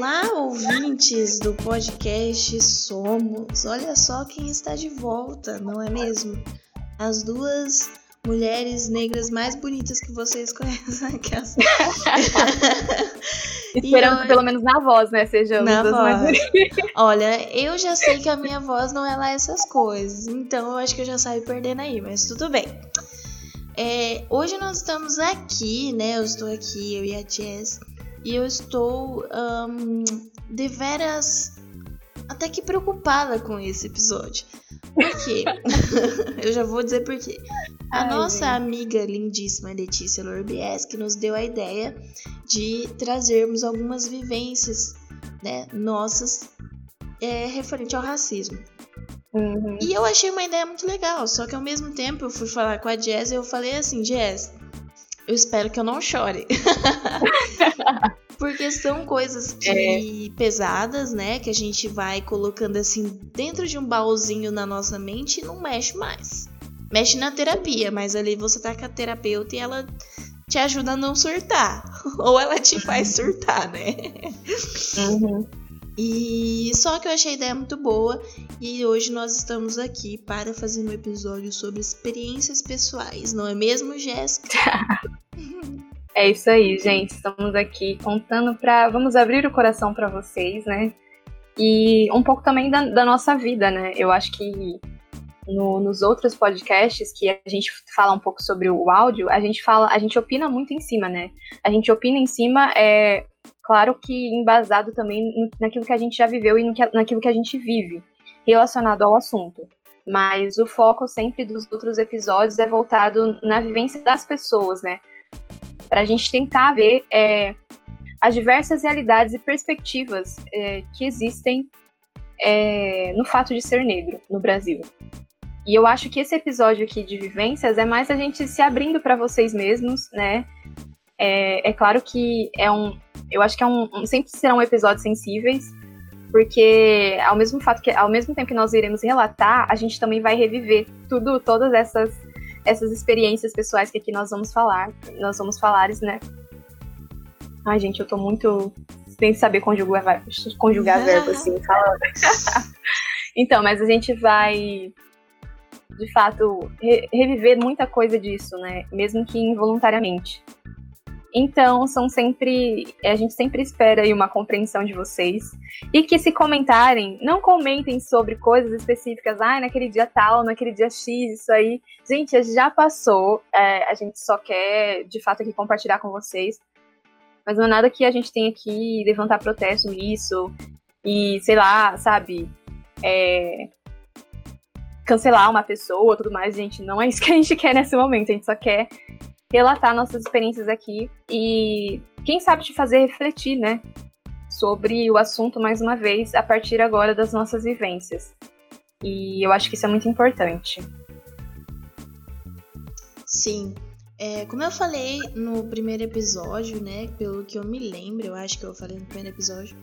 Olá, ouvintes do podcast Somos. Olha só quem está de volta, não é mesmo? As duas mulheres negras mais bonitas que vocês conhecem. Esperando eu... que pelo menos na voz, né, sejam na voz. mais bonitas. Olha, eu já sei que a minha voz não é lá essas coisas, então eu acho que eu já saio perdendo aí, mas tudo bem. É, hoje nós estamos aqui, né? Eu estou aqui, eu e a Jess, e eu estou um, deveras até que preocupada com esse episódio. Por quê? eu já vou dizer por quê. A Ai, nossa gente. amiga lindíssima Letícia Lorbies que nos deu a ideia de trazermos algumas vivências né, nossas é, referente ao racismo. Uhum. E eu achei uma ideia muito legal, só que ao mesmo tempo eu fui falar com a Jess e eu falei assim, Jess, eu espero que eu não chore. Porque são coisas que é. pesadas, né? Que a gente vai colocando assim dentro de um baúzinho na nossa mente e não mexe mais. Mexe na terapia, mas ali você tá com a terapeuta e ela te ajuda a não surtar. Ou ela te faz surtar, né? Uhum. E só que eu achei a ideia muito boa e hoje nós estamos aqui para fazer um episódio sobre experiências pessoais, não é mesmo, Jéssica? é isso aí, gente. Estamos aqui contando para, vamos abrir o coração para vocês, né? E um pouco também da, da nossa vida, né? Eu acho que no, nos outros podcasts que a gente fala um pouco sobre o áudio, a gente fala, a gente opina muito em cima, né? A gente opina em cima é, claro que embasado também naquilo que a gente já viveu e naquilo que a gente vive relacionado ao assunto. Mas o foco sempre dos outros episódios é voltado na vivência das pessoas, né? Para a gente tentar ver é, as diversas realidades e perspectivas é, que existem é, no fato de ser negro no Brasil. E eu acho que esse episódio aqui de vivências é mais a gente se abrindo para vocês mesmos, né? É, é claro que é um, eu acho que é um, sempre serão episódios sensíveis, porque ao mesmo fato que ao mesmo tempo que nós iremos relatar, a gente também vai reviver tudo, todas essas essas experiências pessoais que aqui nós vamos falar, nós vamos falar, né? Ai, gente, eu tô muito sem saber conjugar, conjugar verbo assim, falando. então, mas a gente vai de fato re reviver muita coisa disso, né? Mesmo que involuntariamente. Então, são sempre. A gente sempre espera aí uma compreensão de vocês. E que se comentarem, não comentem sobre coisas específicas. Ah, naquele dia tal, naquele dia X, isso aí. Gente, já passou. É, a gente só quer, de fato, aqui compartilhar com vocês. Mas não é nada que a gente tenha que levantar protesto nisso. E, sei lá, sabe? É, cancelar uma pessoa tudo mais, gente. Não é isso que a gente quer nesse momento. A gente só quer relatar nossas experiências aqui e, quem sabe, te fazer refletir, né? Sobre o assunto mais uma vez, a partir agora das nossas vivências. E eu acho que isso é muito importante. Sim. É, como eu falei no primeiro episódio, né? Pelo que eu me lembro, eu acho que eu falei no primeiro episódio,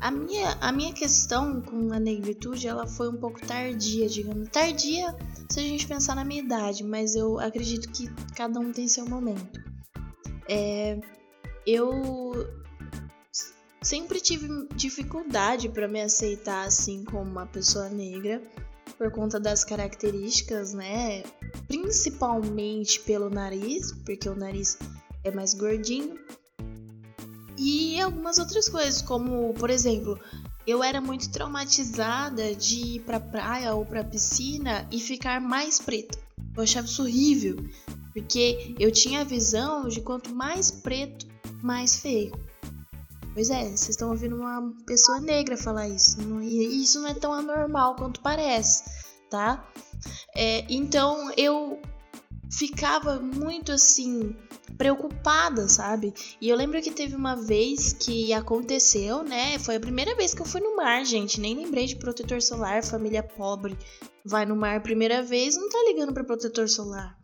a minha, a minha questão com a negritude, ela foi um pouco tardia, digamos. Tardia se a gente pensar na minha idade, mas eu acredito que cada um tem seu momento. É, eu sempre tive dificuldade para me aceitar assim como uma pessoa negra por conta das características, né? Principalmente pelo nariz, porque o nariz é mais gordinho e algumas outras coisas, como, por exemplo, eu era muito traumatizada de ir pra praia ou pra piscina e ficar mais preta. Eu achava isso horrível, porque eu tinha a visão de quanto mais preto, mais feio. Pois é, vocês estão ouvindo uma pessoa negra falar isso. E isso não é tão anormal quanto parece, tá? É, então eu ficava muito assim preocupada, sabe? E eu lembro que teve uma vez que aconteceu, né? Foi a primeira vez que eu fui no mar, gente. Nem lembrei de protetor solar, família pobre. Vai no mar primeira vez, não tá ligando para protetor solar.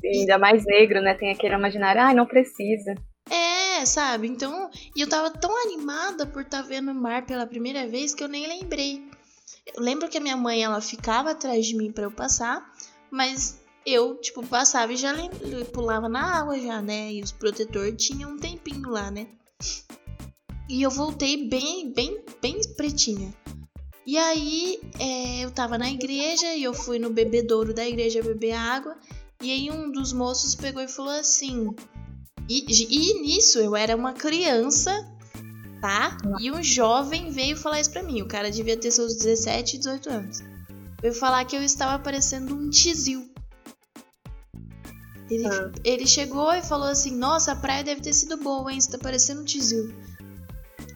Sim, ainda mais negro, né? Tem aquele imaginário, ai, ah, não precisa. É, sabe? Então, e eu tava tão animada por estar tá vendo o mar pela primeira vez que eu nem lembrei. Eu lembro que a minha mãe, ela ficava atrás de mim para eu passar, mas eu, tipo, passava e já pulava na água já, né? E os protetores tinham um tempinho lá, né? E eu voltei bem, bem, bem pretinha. E aí é, eu tava na igreja e eu fui no bebedouro da igreja beber água. E aí um dos moços pegou e falou assim. E, e nisso eu era uma criança, tá? E um jovem veio falar isso pra mim. O cara devia ter seus 17, 18 anos. Veio falar que eu estava parecendo um tizil. Ele, ah. ele chegou e falou assim: Nossa, a praia deve ter sido boa, hein? Você tá parecendo um tizil.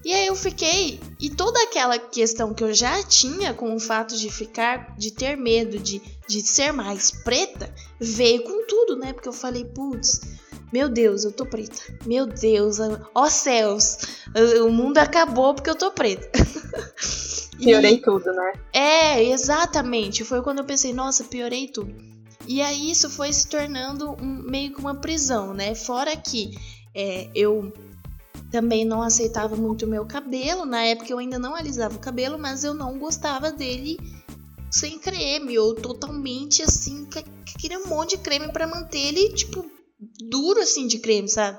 E aí eu fiquei. E toda aquela questão que eu já tinha com o fato de ficar, de ter medo de, de ser mais preta, veio com tudo, né? Porque eu falei, putz, meu Deus, eu tô preta. Meu Deus, ó céus, o mundo acabou porque eu tô preta. Piorei e, tudo, né? É, exatamente. Foi quando eu pensei, nossa, piorei tudo. E aí isso foi se tornando um, meio que uma prisão, né? Fora que é, eu também não aceitava muito o meu cabelo. Na época eu ainda não alisava o cabelo, mas eu não gostava dele sem creme ou totalmente assim, que, que queria um monte de creme para manter ele tipo duro assim de creme, sabe?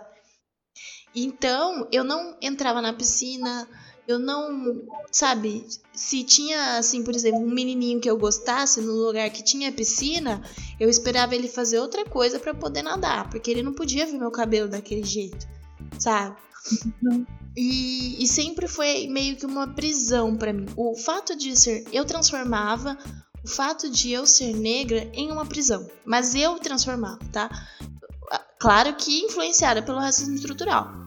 Então, eu não entrava na piscina, eu não, sabe, se tinha assim, por exemplo, um menininho que eu gostasse no lugar que tinha piscina, eu esperava ele fazer outra coisa para poder nadar, porque ele não podia ver meu cabelo daquele jeito, sabe? E, e, sempre foi meio que uma prisão para mim. O fato de ser. Eu transformava o fato de eu ser negra em uma prisão. Mas eu transformava, tá? Claro que influenciada pelo racismo estrutural.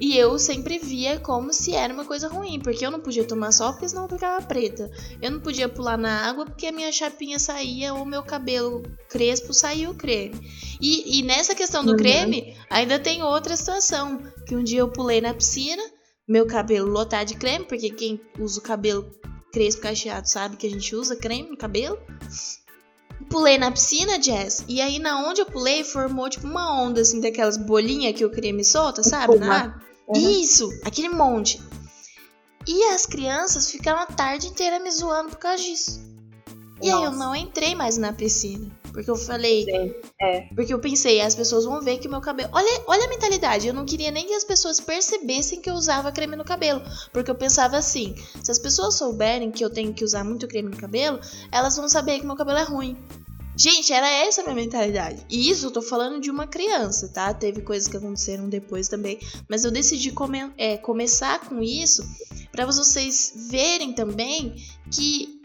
E eu sempre via como se era uma coisa ruim, porque eu não podia tomar sol porque senão eu ficava preta. Eu não podia pular na água porque a minha chapinha saía ou meu cabelo crespo saía o creme. E, e nessa questão do uhum. creme, ainda tem outra situação. Que um dia eu pulei na piscina, meu cabelo lotado de creme, porque quem usa o cabelo crespo cacheado sabe que a gente usa creme no cabelo. Pulei na piscina, Jess, e aí na onde eu pulei formou tipo uma onda assim daquelas bolinhas que o creme solta, sabe? Na água. Uhum. Isso, aquele monte. E as crianças ficaram a tarde inteira me zoando por causa disso. E Nossa. aí eu não entrei mais na piscina. Porque eu falei. Sim, é. Porque eu pensei, as pessoas vão ver que meu cabelo. Olha, olha a mentalidade. Eu não queria nem que as pessoas percebessem que eu usava creme no cabelo. Porque eu pensava assim: se as pessoas souberem que eu tenho que usar muito creme no cabelo, elas vão saber que meu cabelo é ruim. Gente, era essa a minha mentalidade. E isso eu tô falando de uma criança, tá? Teve coisas que aconteceram depois também. Mas eu decidi come é, começar com isso para vocês verem também que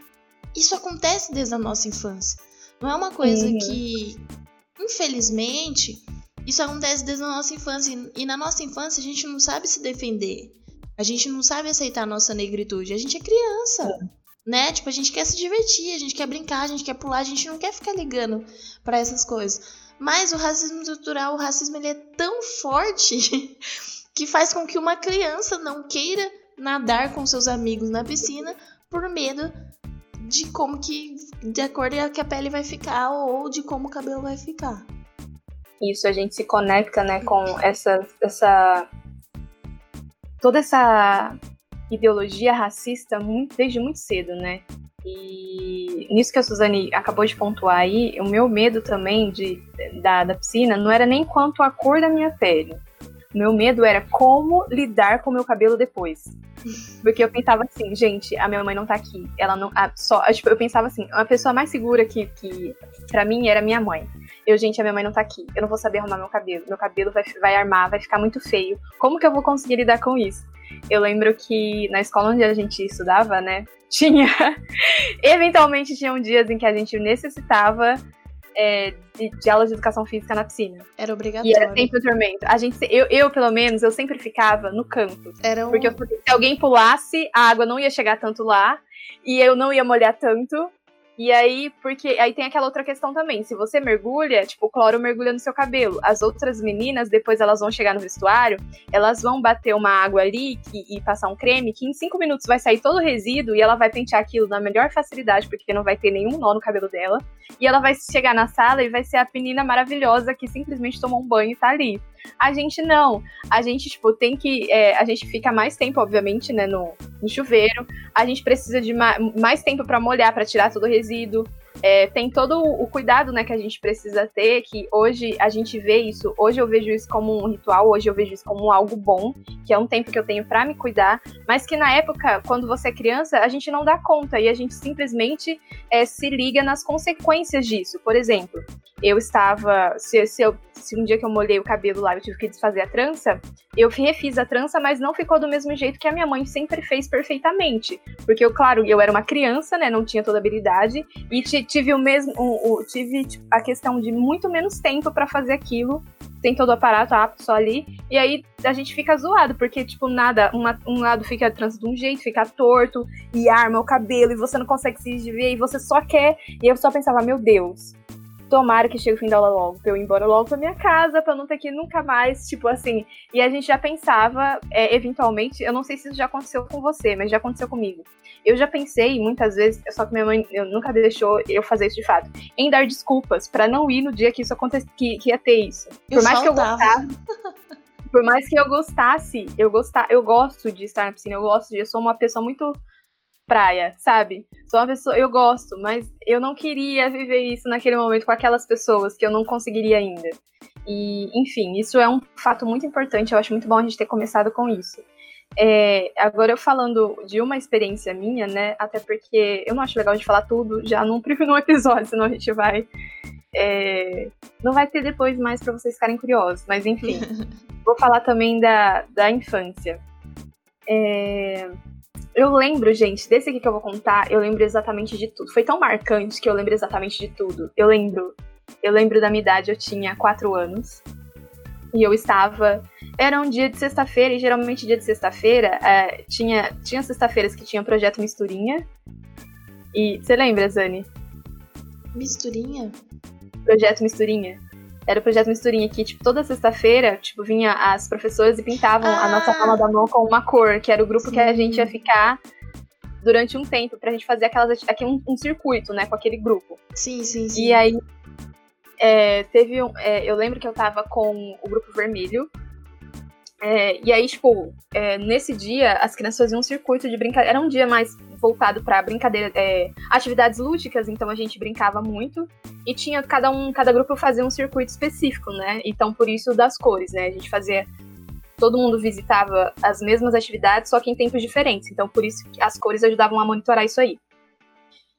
isso acontece desde a nossa infância. Não é uma coisa uhum. que, infelizmente, isso acontece desde a nossa infância. E na nossa infância a gente não sabe se defender. A gente não sabe aceitar a nossa negritude. A gente é criança. Né? Tipo, a gente quer se divertir, a gente quer brincar, a gente quer pular, a gente não quer ficar ligando para essas coisas. Mas o racismo estrutural, o racismo ele é tão forte que faz com que uma criança não queira nadar com seus amigos na piscina por medo de como que de acordo com que a pele vai ficar ou de como o cabelo vai ficar. Isso a gente se conecta, né, com essa essa toda essa ideologia racista muito, desde muito cedo, né? E nisso que a Suzane acabou de pontuar aí, o meu medo também de, da, da piscina não era nem quanto a cor da minha pele. O meu medo era como lidar com o meu cabelo depois. Porque eu pensava assim, gente, a minha mãe não tá aqui. Ela não. A, só, tipo, eu pensava assim, a pessoa mais segura que, que para mim era minha mãe. Eu, gente, a minha mãe não tá aqui. Eu não vou saber arrumar meu cabelo. Meu cabelo vai, vai armar, vai ficar muito feio. Como que eu vou conseguir lidar com isso? Eu lembro que na escola onde a gente estudava, né, tinha. eventualmente tinham dias em que a gente necessitava é, de, de aulas de educação física na piscina. Era obrigatório. E era sempre o tormento. A gente, eu, eu, pelo menos, eu sempre ficava no canto. Era um... Porque eu, se alguém pulasse, a água não ia chegar tanto lá. E eu não ia molhar tanto. E aí, porque aí tem aquela outra questão também. Se você mergulha, tipo, o cloro mergulha no seu cabelo. As outras meninas, depois elas vão chegar no vestuário, elas vão bater uma água ali que, e passar um creme, que em cinco minutos vai sair todo o resíduo e ela vai pentear aquilo na melhor facilidade, porque não vai ter nenhum nó no cabelo dela. E ela vai chegar na sala e vai ser a menina maravilhosa que simplesmente tomou um banho e tá ali. A gente não. A gente, tipo, tem que. É, a gente fica mais tempo, obviamente, né, no, no chuveiro. A gente precisa de ma mais tempo para molhar, para tirar todo o resíduo. É, tem todo o cuidado né, que a gente precisa ter, que hoje a gente vê isso, hoje eu vejo isso como um ritual, hoje eu vejo isso como algo bom, que é um tempo que eu tenho para me cuidar, mas que na época, quando você é criança, a gente não dá conta e a gente simplesmente é, se liga nas consequências disso. Por exemplo, eu estava. Se, se, eu, se um dia que eu molhei o cabelo lá eu tive que desfazer a trança, eu refiz a trança, mas não ficou do mesmo jeito que a minha mãe sempre fez perfeitamente. Porque eu, claro, eu era uma criança, né? Não tinha toda habilidade. E tive o mesmo. Tive tipo, a questão de muito menos tempo para fazer aquilo. Tem todo o aparato apto só ali. E aí a gente fica zoado, porque, tipo, nada, uma, um lado fica trans de um jeito, fica torto, e arma o cabelo, e você não consegue se desviar, e você só quer. E eu só pensava, meu Deus, tomara que chegue o fim da aula logo, pra eu ir embora logo pra minha casa, pra não ter que ir nunca mais, tipo assim. E a gente já pensava, é, eventualmente, eu não sei se isso já aconteceu com você, mas já aconteceu comigo. Eu já pensei muitas vezes, só que minha mãe eu nunca deixou eu fazer isso de fato, em dar desculpas para não ir no dia que isso acontecesse, que, que ia ter isso. Por eu mais que eu gostasse. por mais que eu gostasse, eu gostar, eu gosto de estar na piscina, eu gosto de, eu sou uma pessoa muito praia, sabe? Sou uma pessoa, eu gosto, mas eu não queria viver isso naquele momento com aquelas pessoas que eu não conseguiria ainda. E, enfim, isso é um fato muito importante, eu acho muito bom a gente ter começado com isso. É, agora eu falando de uma experiência minha, né? Até porque eu não acho legal de falar tudo já num, num episódio, senão a gente vai. É, não vai ter depois mais para vocês ficarem curiosos, mas enfim. vou falar também da, da infância. É, eu lembro, gente, desse aqui que eu vou contar, eu lembro exatamente de tudo. Foi tão marcante que eu lembro exatamente de tudo. Eu lembro, eu lembro da minha idade, eu tinha quatro anos. E eu estava. Era um dia de sexta-feira, e geralmente dia de sexta-feira é, tinha, tinha sexta-feiras que tinha projeto Misturinha. E você lembra, Zani? Misturinha? Projeto Misturinha. Era o projeto Misturinha que, tipo, toda sexta-feira, tipo, vinha as professoras e pintavam ah. a nossa palma da mão com uma cor, que era o grupo Sim. que a gente ia ficar durante um tempo pra gente fazer aquelas aqui um, um circuito, né, com aquele grupo. Sim, sim, sim. E aí é, teve um, é, eu lembro que eu tava com o grupo vermelho. É, e aí, tipo, é, nesse dia, as crianças faziam um circuito de brincadeira. Era um dia mais voltado para brincadeira, é, atividades lúdicas, então a gente brincava muito. E tinha cada um, cada grupo fazia um circuito específico, né? Então por isso das cores, né? A gente fazia todo mundo visitava as mesmas atividades, só que em tempos diferentes. Então por isso as cores ajudavam a monitorar isso aí.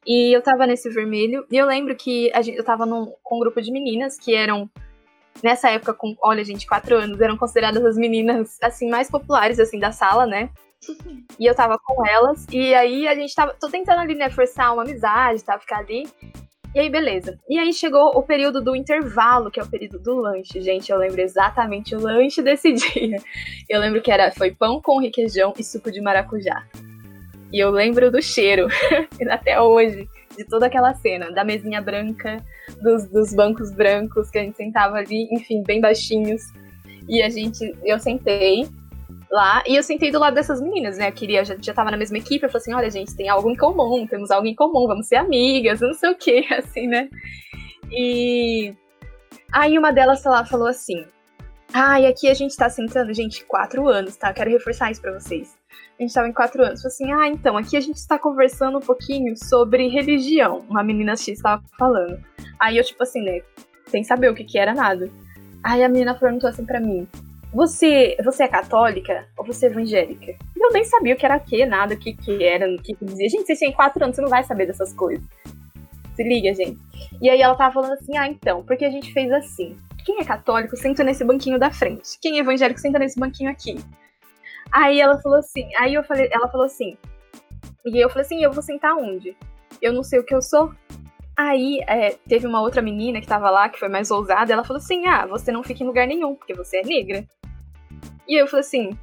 E eu tava nesse vermelho, e eu lembro que gente, eu tava num, com um grupo de meninas que eram nessa época com, olha, gente, quatro anos, eram consideradas as meninas assim mais populares assim da sala, né? E eu tava com elas, e aí a gente tava. Tô tentando ali, né, forçar uma amizade, tá? Ficar ali. E aí, beleza. E aí chegou o período do intervalo, que é o período do lanche. Gente, eu lembro exatamente o lanche desse dia. Eu lembro que era foi pão com requeijão e suco de maracujá. E eu lembro do cheiro, até hoje, de toda aquela cena, da mesinha branca, dos, dos bancos brancos que a gente sentava ali, enfim, bem baixinhos. E a gente, eu sentei lá. E eu sentei do lado dessas meninas, né? Eu queria, já, já tava na mesma equipe. Eu falei assim: olha, gente, tem algo em comum, temos algo em comum, vamos ser amigas, não sei o que, assim, né? E aí uma delas lá falou assim: ah, e aqui a gente tá sentando, gente, quatro anos, tá? Quero reforçar isso pra vocês. A gente tava em quatro anos. Falei assim, ah, então, aqui a gente está conversando um pouquinho sobre religião. Uma menina X estava falando. Aí eu, tipo assim, né, sem saber o que que era nada. Aí a menina perguntou assim pra mim, você, você é católica ou você é evangélica? Eu nem sabia o que era que, nada, o que, que era, o que, que dizia. Gente, você tem quatro anos, você não vai saber dessas coisas. Se liga, gente. E aí ela tava falando assim, ah, então, porque a gente fez assim. Quem é católico senta nesse banquinho da frente. Quem é evangélico senta nesse banquinho aqui. Aí ela falou assim, aí eu falei, ela falou assim. E eu falei assim, eu vou sentar onde? Eu não sei o que eu sou. Aí é, teve uma outra menina que tava lá, que foi mais ousada, ela falou assim: Ah, você não fica em lugar nenhum, porque você é negra. E eu falei assim,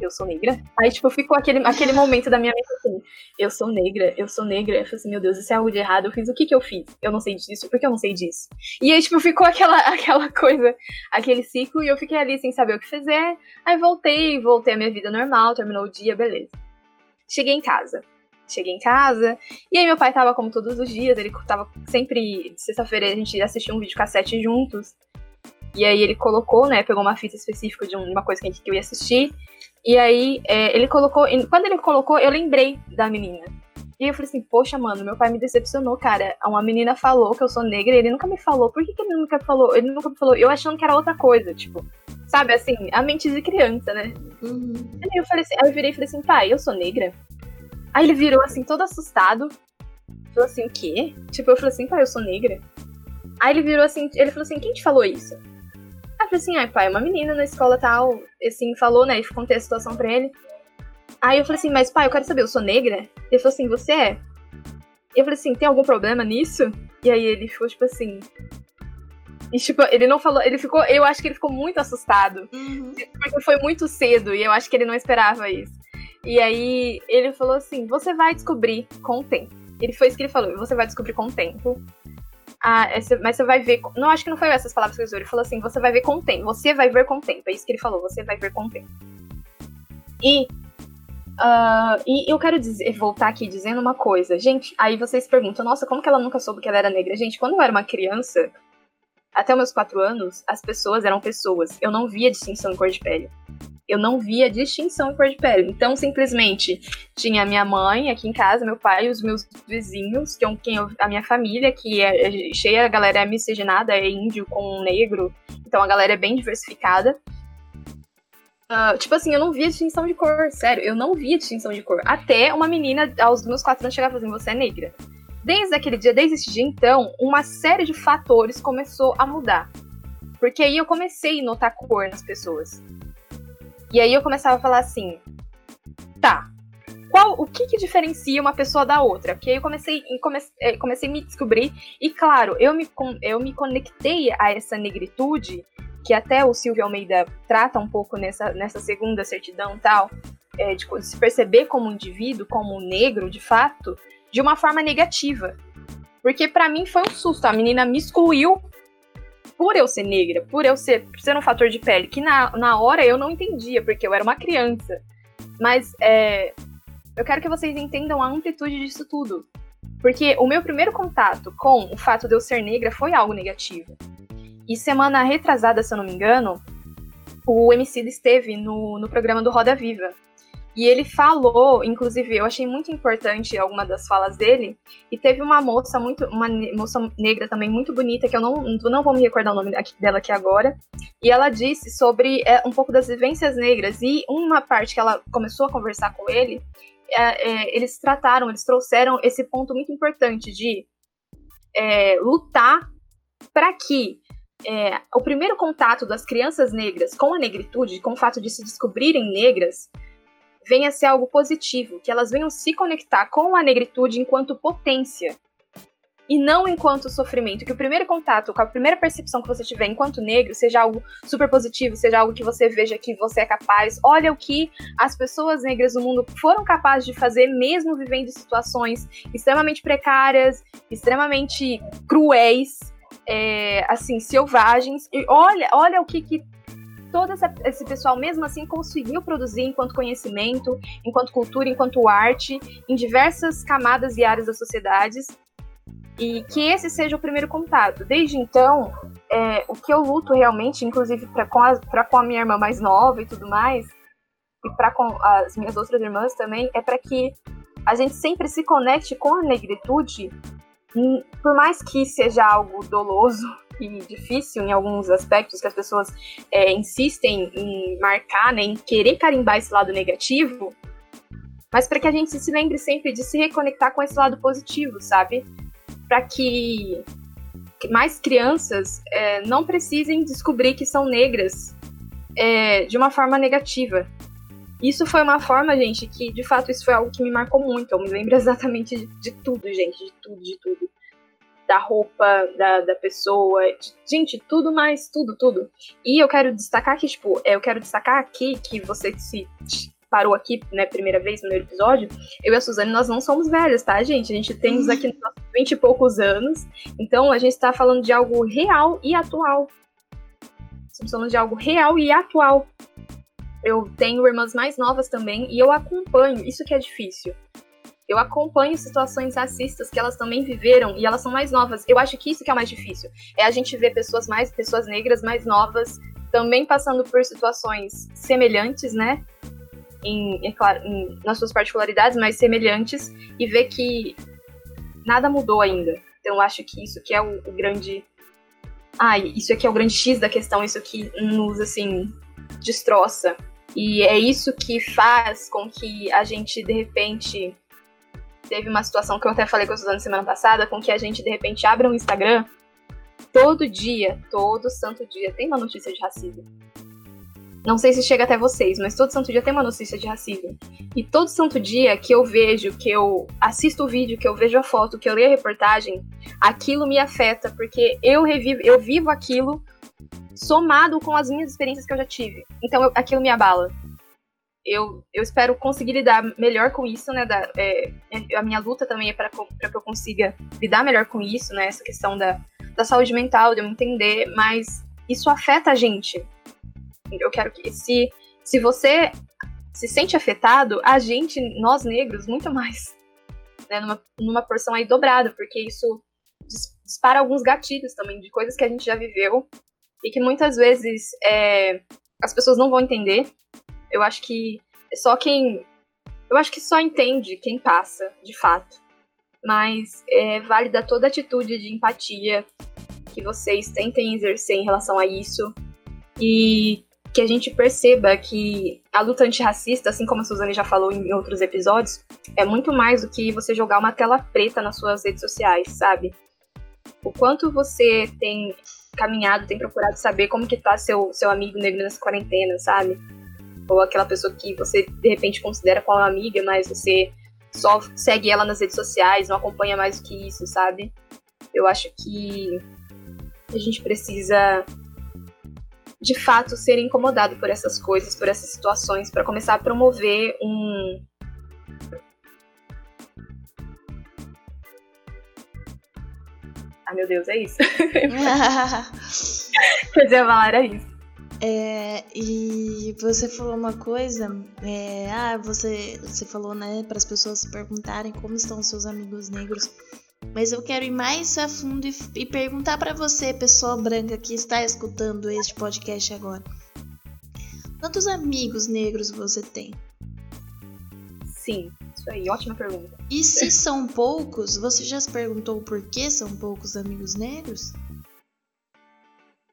eu sou negra? Aí, tipo, ficou aquele, aquele momento da minha mente assim, eu sou negra, eu sou negra. Eu falei assim, meu Deus, isso é algo de errado. Eu fiz o que que eu fiz? Eu não sei disso, por que eu não sei disso? E aí, tipo, ficou aquela, aquela coisa, aquele ciclo, e eu fiquei ali sem saber o que fazer. Aí voltei, voltei à minha vida normal, terminou o dia, beleza. Cheguei em casa. Cheguei em casa, e aí meu pai tava como todos os dias, ele tava sempre, sexta-feira a gente assistia um vídeo cassete juntos, e aí ele colocou, né, pegou uma fita específica de uma coisa que, a gente, que eu ia assistir, e aí é, ele colocou. Quando ele colocou, eu lembrei da menina. E aí eu falei assim, poxa, mano, meu pai me decepcionou, cara. Uma menina falou que eu sou negra e ele nunca me falou. Por que, que ele nunca falou? Ele nunca me falou. Eu achando que era outra coisa, tipo. Sabe, assim, a mente de criança, né? Uhum. Aí eu falei assim, aí eu virei e falei assim, pai, eu sou negra? Aí ele virou assim, todo assustado. Falou assim, o quê? Tipo, eu falei assim, pai, eu sou negra. Aí ele virou assim, ele falou assim, quem te falou isso? Aí eu falei assim, ai, pai, uma menina na escola tal, assim, falou, né? E contei a situação pra ele. Aí eu falei assim, mas pai, eu quero saber, eu sou negra? Ele falou assim, você é? Eu falei assim, tem algum problema nisso? E aí ele ficou tipo assim. E tipo, ele não falou, ele ficou, eu acho que ele ficou muito assustado. Uhum. Porque foi muito cedo e eu acho que ele não esperava isso. E aí ele falou assim: você vai descobrir com o tempo. Ele foi isso que ele falou, você vai descobrir com o tempo. Ah, essa, mas você vai ver. Não, acho que não foi essas palavras que ele usou. Ele falou assim: você vai ver com o tempo. Você vai ver com o tempo. É isso que ele falou, você vai ver com o tempo. E Uh, e eu quero dizer, voltar aqui dizendo uma coisa. Gente, aí vocês perguntam, nossa, como que ela nunca soube que ela era negra? Gente, quando eu era uma criança, até meus quatro anos, as pessoas eram pessoas. Eu não via distinção em cor de pele. Eu não via distinção em cor de pele. Então, simplesmente, tinha minha mãe aqui em casa, meu pai, os meus vizinhos, que é quem eu, a minha família, que é, é cheia, a galera é miscigenada, é índio com negro. Então, a galera é bem diversificada. Uh, tipo assim, eu não via distinção de cor, sério, eu não via distinção de cor. Até uma menina, aos meus quatro anos, chegava e falava assim, você é negra. Desde aquele dia, desde esse dia então, uma série de fatores começou a mudar. Porque aí eu comecei a notar cor nas pessoas. E aí eu começava a falar assim, tá, qual, o que, que diferencia uma pessoa da outra? Porque aí eu comecei, comecei, eh, comecei a me descobrir, e claro, eu me, eu me conectei a essa negritude que até o Silvio Almeida trata um pouco nessa, nessa segunda certidão tal, é, de, de se perceber como um indivíduo, como um negro, de fato, de uma forma negativa. Porque para mim foi um susto. A menina me excluiu por eu ser negra, por eu ser, por ser um fator de pele, que na, na hora eu não entendia, porque eu era uma criança. Mas é, eu quero que vocês entendam a amplitude disso tudo. Porque o meu primeiro contato com o fato de eu ser negra foi algo negativo. E semana retrasada, se eu não me engano, o MC esteve no, no programa do Roda Viva. E ele falou, inclusive, eu achei muito importante alguma das falas dele. E teve uma moça muito, uma moça negra também muito bonita, que eu não, não vou me recordar o nome dela aqui agora. E ela disse sobre é, um pouco das vivências negras. E uma parte que ela começou a conversar com ele, é, é, eles trataram, eles trouxeram esse ponto muito importante de é, lutar para que é, o primeiro contato das crianças negras com a negritude, com o fato de se descobrirem negras, venha ser algo positivo, que elas venham se conectar com a negritude enquanto potência e não enquanto sofrimento. Que o primeiro contato, com a primeira percepção que você tiver enquanto negro, seja algo super positivo, seja algo que você veja que você é capaz. Olha o que as pessoas negras do mundo foram capazes de fazer, mesmo vivendo situações extremamente precárias, extremamente cruéis é, assim, selvagens. E olha, olha o que, que todo essa, esse pessoal, mesmo assim, conseguiu produzir enquanto conhecimento, enquanto cultura, enquanto arte, em diversas camadas e áreas das sociedades. E que esse seja o primeiro contato. Desde então, é, o que eu luto realmente, inclusive para com, a, com a minha irmã mais nova e tudo mais, e para com as minhas outras irmãs também, é para que a gente sempre se conecte com a negritude por mais que seja algo doloso e difícil em alguns aspectos que as pessoas é, insistem em marcar, né, em querer carimbar esse lado negativo, mas para que a gente se lembre sempre de se reconectar com esse lado positivo, sabe? Para que mais crianças é, não precisem descobrir que são negras é, de uma forma negativa, isso foi uma forma, gente, que de fato isso foi algo que me marcou muito. Eu me lembro exatamente de, de tudo, gente, de tudo, de tudo. Da roupa, da, da pessoa, de, gente, tudo mais, tudo, tudo. E eu quero destacar que, tipo, eu quero destacar aqui que você se parou aqui, né, primeira vez no primeiro episódio, eu e a Suzane, nós não somos velhas, tá, gente? A gente tem uhum. aqui nos nossos 20 e poucos anos. Então, a gente tá falando de algo real e atual. Estamos falando de algo real e atual eu tenho irmãs mais novas também e eu acompanho, isso que é difícil. Eu acompanho situações racistas que elas também viveram e elas são mais novas. Eu acho que isso que é mais difícil. É a gente ver pessoas mais, pessoas negras mais novas também passando por situações semelhantes, né? em, é claro, em, nas suas particularidades, mas semelhantes, e ver que nada mudou ainda. Então, eu acho que isso que é o, o grande. Ah, isso aqui é o grande X da questão, isso que nos, assim, destroça. E é isso que faz com que a gente, de repente, teve uma situação que eu até falei com a Suzana semana passada, com que a gente, de repente, abra um Instagram, todo dia, todo santo dia, tem uma notícia de racismo. Não sei se chega até vocês, mas todo santo dia tem uma notícia de racismo. E todo santo dia que eu vejo, que eu assisto o vídeo, que eu vejo a foto, que eu leio a reportagem, aquilo me afeta, porque eu revivo, eu vivo aquilo somado com as minhas experiências que eu já tive. Então eu, aquilo me abala. Eu, eu espero conseguir lidar melhor com isso, né? Da, é, a minha luta também é para que eu consiga lidar melhor com isso, né? Essa questão da, da saúde mental, de eu entender, mas isso afeta a gente eu quero que se, se você se sente afetado, a gente, nós negros, muito mais. Né, numa, numa porção aí dobrada, porque isso dispara alguns gatilhos também de coisas que a gente já viveu e que muitas vezes é, as pessoas não vão entender. Eu acho que só quem. Eu acho que só entende quem passa, de fato. Mas é válida toda atitude de empatia que vocês tentem exercer em relação a isso. E que a gente perceba que a luta antirracista, assim como a Suzane já falou em outros episódios, é muito mais do que você jogar uma tela preta nas suas redes sociais, sabe? O quanto você tem caminhado, tem procurado saber como que tá seu, seu amigo negro nessa quarentena, sabe? Ou aquela pessoa que você de repente considera como amiga, mas você só segue ela nas redes sociais, não acompanha mais do que isso, sabe? Eu acho que a gente precisa de fato ser incomodado por essas coisas, por essas situações, para começar a promover um. Ah, meu Deus, é isso. Quer dizer, falar era isso. É, e você falou uma coisa, é, ah, você, você falou, né, para as pessoas se perguntarem como estão seus amigos negros. Mas eu quero ir mais a fundo e, e perguntar para você, pessoa branca que está escutando este podcast agora. Quantos amigos negros você tem? Sim, isso aí, ótima pergunta. E se são poucos, você já se perguntou por que são poucos amigos negros?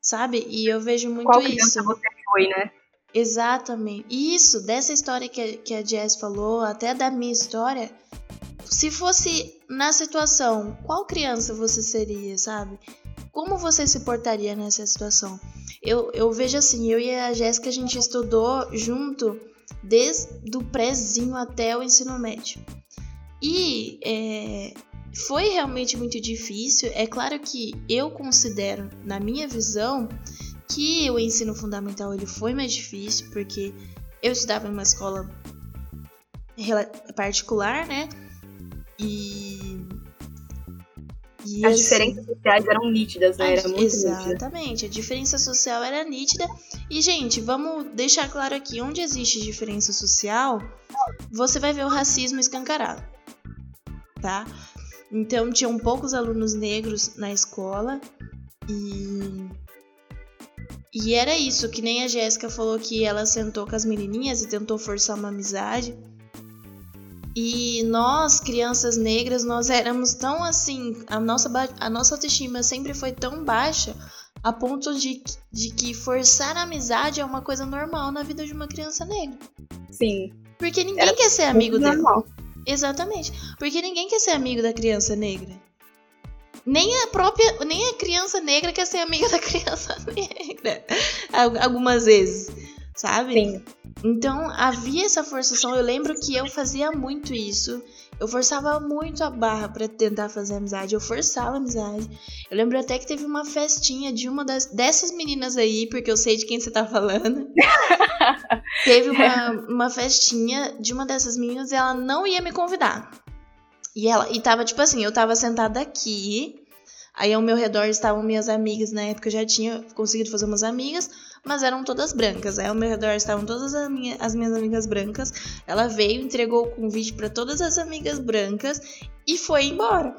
Sabe? E eu vejo muito Qual isso. você foi, né? Exatamente. Isso, dessa história que, que a Jess falou, até da minha história, se fosse na situação, qual criança você seria, sabe? Como você se portaria nessa situação? Eu, eu vejo assim, eu e a Jéssica a gente estudou junto desde o prézinho até o ensino médio. E é, foi realmente muito difícil. É claro que eu considero, na minha visão, que o ensino fundamental ele foi mais difícil, porque eu estudava em uma escola particular, né? E. e As assim, diferenças sociais eram nítidas, né? Era muito exatamente, nítida. a diferença social era nítida. E, gente, vamos deixar claro aqui: onde existe diferença social, você vai ver o racismo escancarado. Tá? Então, tinham poucos alunos negros na escola e. E era isso, que nem a Jéssica falou que ela sentou com as menininhas e tentou forçar uma amizade. E nós, crianças negras, nós éramos tão assim, a nossa, a nossa autoestima sempre foi tão baixa a ponto de, de que forçar a amizade é uma coisa normal na vida de uma criança negra. Sim. Porque ninguém Era quer ser amigo dela. Exatamente. Porque ninguém quer ser amigo da criança negra. Nem a própria, nem a criança negra quer ser amiga da criança negra. Algumas vezes, sabe? Sim. Então havia essa forçação. Eu lembro que eu fazia muito isso. Eu forçava muito a barra para tentar fazer amizade. Eu forçava a amizade. Eu lembro até que teve uma festinha de uma das, dessas meninas aí, porque eu sei de quem você tá falando. teve uma, uma festinha de uma dessas meninas e ela não ia me convidar. E ela e tava tipo assim, eu tava sentada aqui. Aí ao meu redor estavam minhas amigas, na época eu já tinha conseguido fazer umas amigas mas eram todas brancas. Aí ao meu redor estavam todas as, minha, as minhas amigas brancas. Ela veio, entregou o convite para todas as amigas brancas e foi embora.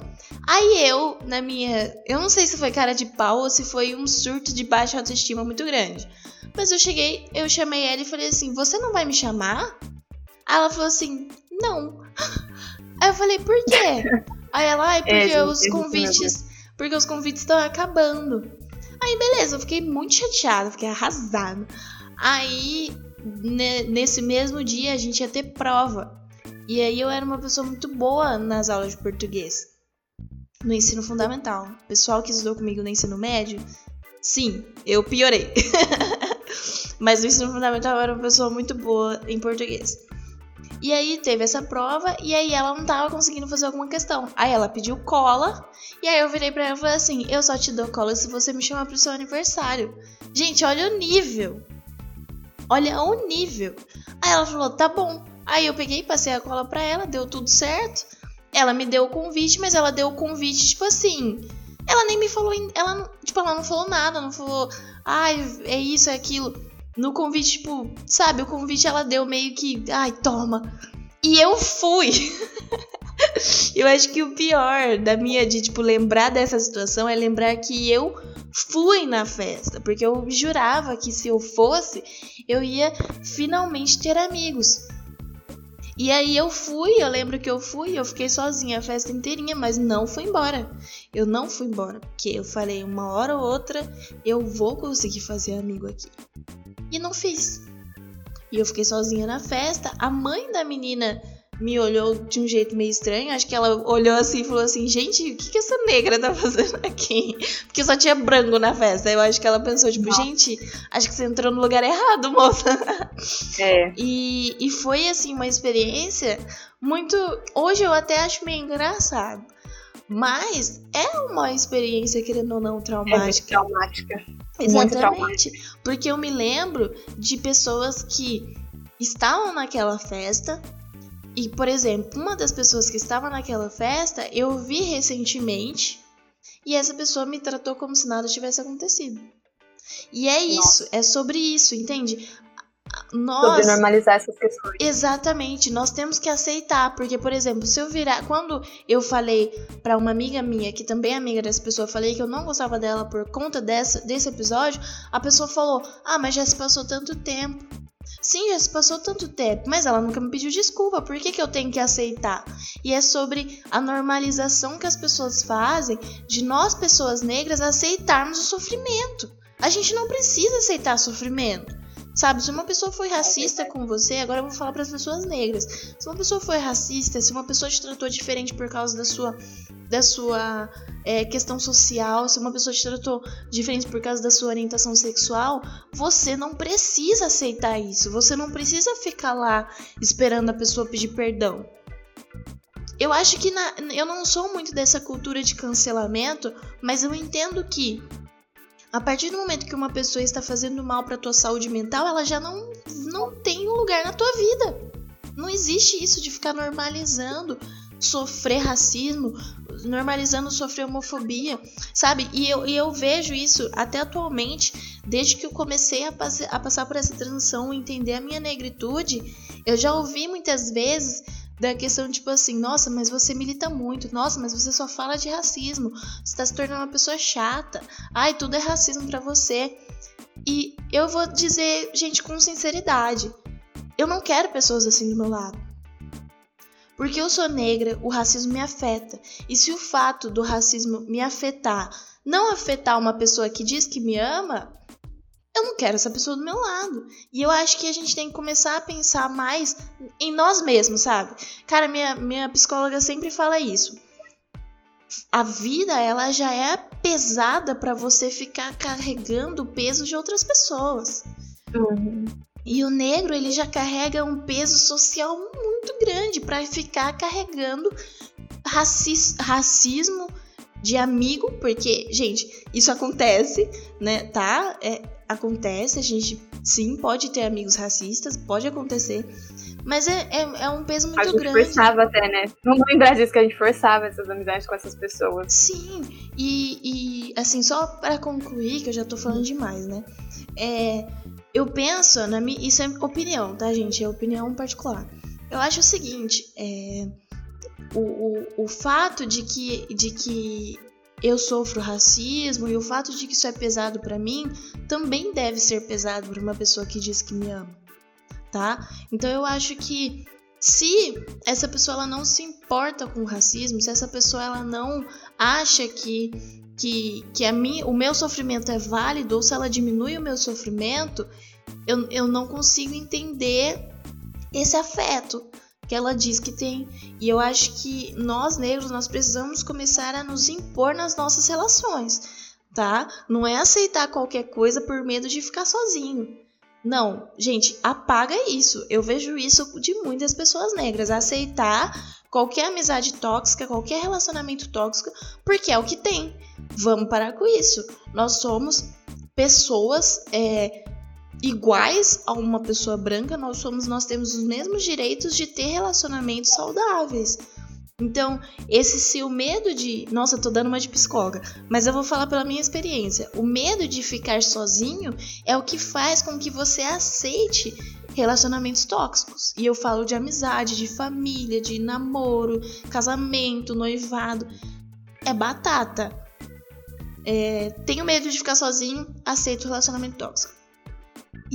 Aí eu, na minha. Eu não sei se foi cara de pau ou se foi um surto de baixa autoestima muito grande. Mas eu cheguei, eu chamei ela e falei assim: Você não vai me chamar? Aí ela falou assim: Não. Aí eu falei: Por quê? Aí ela: Ai, porque é, os convites. Porque os convites estão acabando. Aí beleza, eu fiquei muito chateada, fiquei arrasada. Aí nesse mesmo dia a gente ia ter prova. E aí eu era uma pessoa muito boa nas aulas de português. No ensino fundamental. O pessoal que estudou comigo no ensino médio, sim, eu piorei. Mas no ensino fundamental eu era uma pessoa muito boa em português. E aí teve essa prova e aí ela não tava conseguindo fazer alguma questão. Aí ela pediu cola e aí eu virei para ela e falei assim: "Eu só te dou cola se você me chamar pro seu aniversário". Gente, olha o nível. Olha o nível. Aí ela falou: "Tá bom". Aí eu peguei, passei a cola para ela, deu tudo certo. Ela me deu o convite, mas ela deu o convite tipo assim, ela nem me falou, ela tipo, ela não falou nada, não falou: "Ai, é isso, é aquilo". No convite, tipo, sabe, o convite ela deu meio que, ai, toma. E eu fui. eu acho que o pior da minha de tipo lembrar dessa situação é lembrar que eu fui na festa, porque eu jurava que se eu fosse, eu ia finalmente ter amigos. E aí eu fui, eu lembro que eu fui, eu fiquei sozinha a festa inteirinha, mas não fui embora. Eu não fui embora, porque eu falei uma hora ou outra eu vou conseguir fazer amigo aqui. E não fiz. E eu fiquei sozinha na festa. A mãe da menina me olhou de um jeito meio estranho. Acho que ela olhou assim e falou assim: Gente, o que, que essa negra tá fazendo aqui? Porque só tinha branco na festa. Eu acho que ela pensou: Tipo, Nossa. gente, acho que você entrou no lugar errado, moça. É. E, e foi assim uma experiência muito. Hoje eu até acho meio engraçado. Mas é uma experiência, querendo ou não, traumática. É traumática. Exatamente. Porque eu me lembro de pessoas que estavam naquela festa. E, por exemplo, uma das pessoas que estava naquela festa, eu vi recentemente. E essa pessoa me tratou como se nada tivesse acontecido. E é isso, Nossa. é sobre isso, entende? Nós sobre normalizar essas questões. Exatamente, nós temos que aceitar, porque por exemplo, se eu virar, quando eu falei para uma amiga minha que também é amiga dessa pessoa, falei que eu não gostava dela por conta dessa desse episódio, a pessoa falou: "Ah, mas já se passou tanto tempo". Sim, já se passou tanto tempo, mas ela nunca me pediu desculpa. Por que, que eu tenho que aceitar? E é sobre a normalização que as pessoas fazem de nós, pessoas negras, aceitarmos o sofrimento. A gente não precisa aceitar sofrimento. Sabe, se uma pessoa foi racista com você, agora eu vou falar para as pessoas negras. Se uma pessoa foi racista, se uma pessoa te tratou diferente por causa da sua da sua é, questão social, se uma pessoa te tratou diferente por causa da sua orientação sexual, você não precisa aceitar isso. Você não precisa ficar lá esperando a pessoa pedir perdão. Eu acho que na, eu não sou muito dessa cultura de cancelamento, mas eu entendo que a partir do momento que uma pessoa está fazendo mal para tua saúde mental, ela já não, não tem um lugar na tua vida. Não existe isso de ficar normalizando sofrer racismo, normalizando sofrer homofobia, sabe? E eu, e eu vejo isso até atualmente, desde que eu comecei a, passe, a passar por essa transição, entender a minha negritude, eu já ouvi muitas vezes da questão tipo assim, nossa, mas você milita muito, nossa, mas você só fala de racismo, você tá se tornando uma pessoa chata, ai, tudo é racismo para você. E eu vou dizer, gente, com sinceridade, eu não quero pessoas assim do meu lado. Porque eu sou negra, o racismo me afeta. E se o fato do racismo me afetar não afetar uma pessoa que diz que me ama, eu não quero essa pessoa do meu lado. E eu acho que a gente tem que começar a pensar mais em nós mesmos, sabe? Cara, minha, minha psicóloga sempre fala isso. A vida, ela já é pesada para você ficar carregando o peso de outras pessoas. Uhum. E o negro, ele já carrega um peso social muito grande para ficar carregando raci racismo de amigo, porque, gente, isso acontece, né? Tá? É, acontece, a gente sim pode ter amigos racistas, pode acontecer, mas é, é, é um peso muito grande. A gente grande. forçava até, né? Vamos lembrar disso que a gente forçava essas amizades com essas pessoas. Sim, e, e assim, só para concluir, que eu já tô falando demais, né? É, eu penso, na minha, isso é opinião, tá, gente? É opinião particular. Eu acho o seguinte, é, o, o, o fato de que, de que eu sofro racismo e o fato de que isso é pesado para mim também deve ser pesado para uma pessoa que diz que me ama. tá? Então eu acho que se essa pessoa ela não se importa com o racismo, se essa pessoa ela não acha que que, que a mim, o meu sofrimento é válido ou se ela diminui o meu sofrimento, eu, eu não consigo entender esse afeto que ela diz que tem. E eu acho que nós negros nós precisamos começar a nos impor nas nossas relações, tá? Não é aceitar qualquer coisa por medo de ficar sozinho. Não, gente, apaga isso. Eu vejo isso de muitas pessoas negras. Aceitar qualquer amizade tóxica, qualquer relacionamento tóxico, porque é o que tem. Vamos parar com isso. Nós somos pessoas é, iguais a uma pessoa branca, nós somos, nós temos os mesmos direitos de ter relacionamentos saudáveis. Então, esse se o medo de. Nossa, tô dando uma de psicóloga, mas eu vou falar pela minha experiência. O medo de ficar sozinho é o que faz com que você aceite relacionamentos tóxicos. E eu falo de amizade, de família, de namoro, casamento, noivado. É batata. É, tenho medo de ficar sozinho, aceito relacionamento tóxico.